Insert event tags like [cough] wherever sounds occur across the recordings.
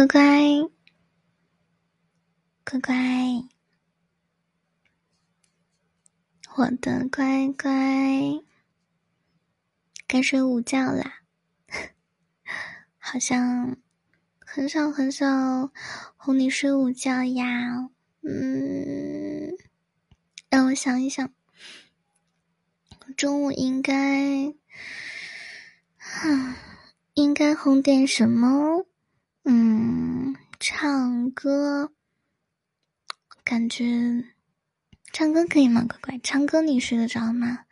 乖乖，乖乖，我的乖乖，该睡午觉啦。[laughs] 好像很少很少哄你睡午觉呀。嗯，让我想一想，中午应该，应该哄点什么？嗯，唱歌，感觉唱歌可以吗？乖乖，唱歌你睡得着吗？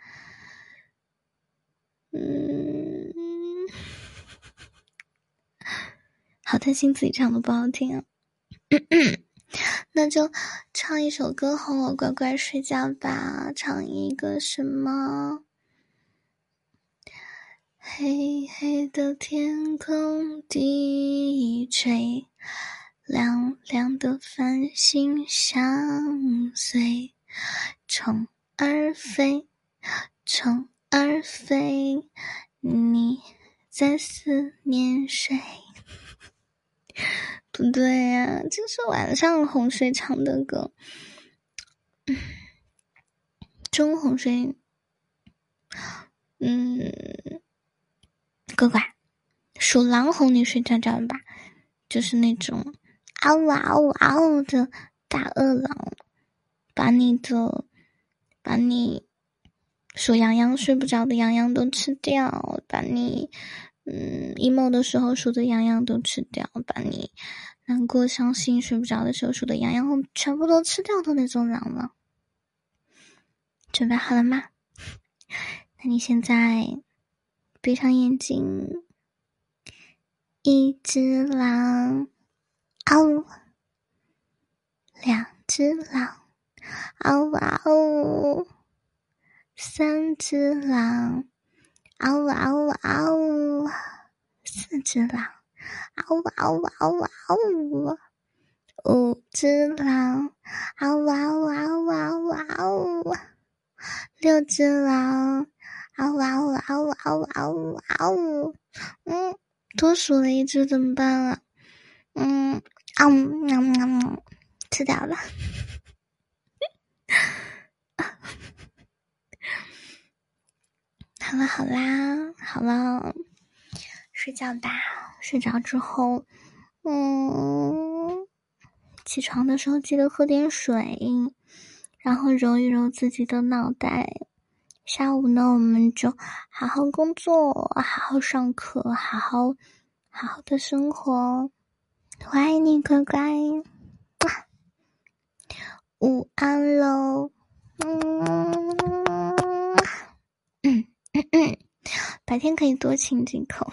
嗯，好担心自己唱的不好听啊。[clears throat] 那就唱一首歌哄我乖乖睡觉吧。唱一个什么？黑黑的天空低垂，亮亮的繁星相随。虫儿飞，虫儿飞，你在思念谁？[laughs] 不对呀，这是晚上哄睡唱的歌。嗯中哄睡，嗯。乖乖，属狼哄你睡觉觉吧，就是那种嗷呜嗷呜嗷呜的大饿狼，把你的，把你数羊羊睡不着的羊羊都吃掉，把你嗯 emo 的时候数的羊羊都吃掉，把你难过伤心睡不着的时候数的羊羊全部都吃掉的那种狼了。准备好了吗？[laughs] 那你现在。闭上眼睛，一只狼，嗷呜；两只狼，嗷呜嗷呜；三只狼，嗷呜嗷呜嗷呜；四只狼，嗷呜嗷呜嗷呜嗷呜；五只狼，嗷呜嗷呜嗷呜嗷呜嗷呜；六只狼。嗷呜嗷呜嗷呜嗷呜嗷呜嗷呜！嗯，多数了一只怎么办啊？嗯，啊喵喵喵，吃掉 [laughs] 了。好了好啦，好了，睡觉吧。睡着之后，嗯，起床的时候记得喝点水，然后揉一揉自己的脑袋。下午呢，我们就好好工作，好好上课，好好好好的生活。我爱你，乖乖。午安喽。嗯，白天可以多亲几口。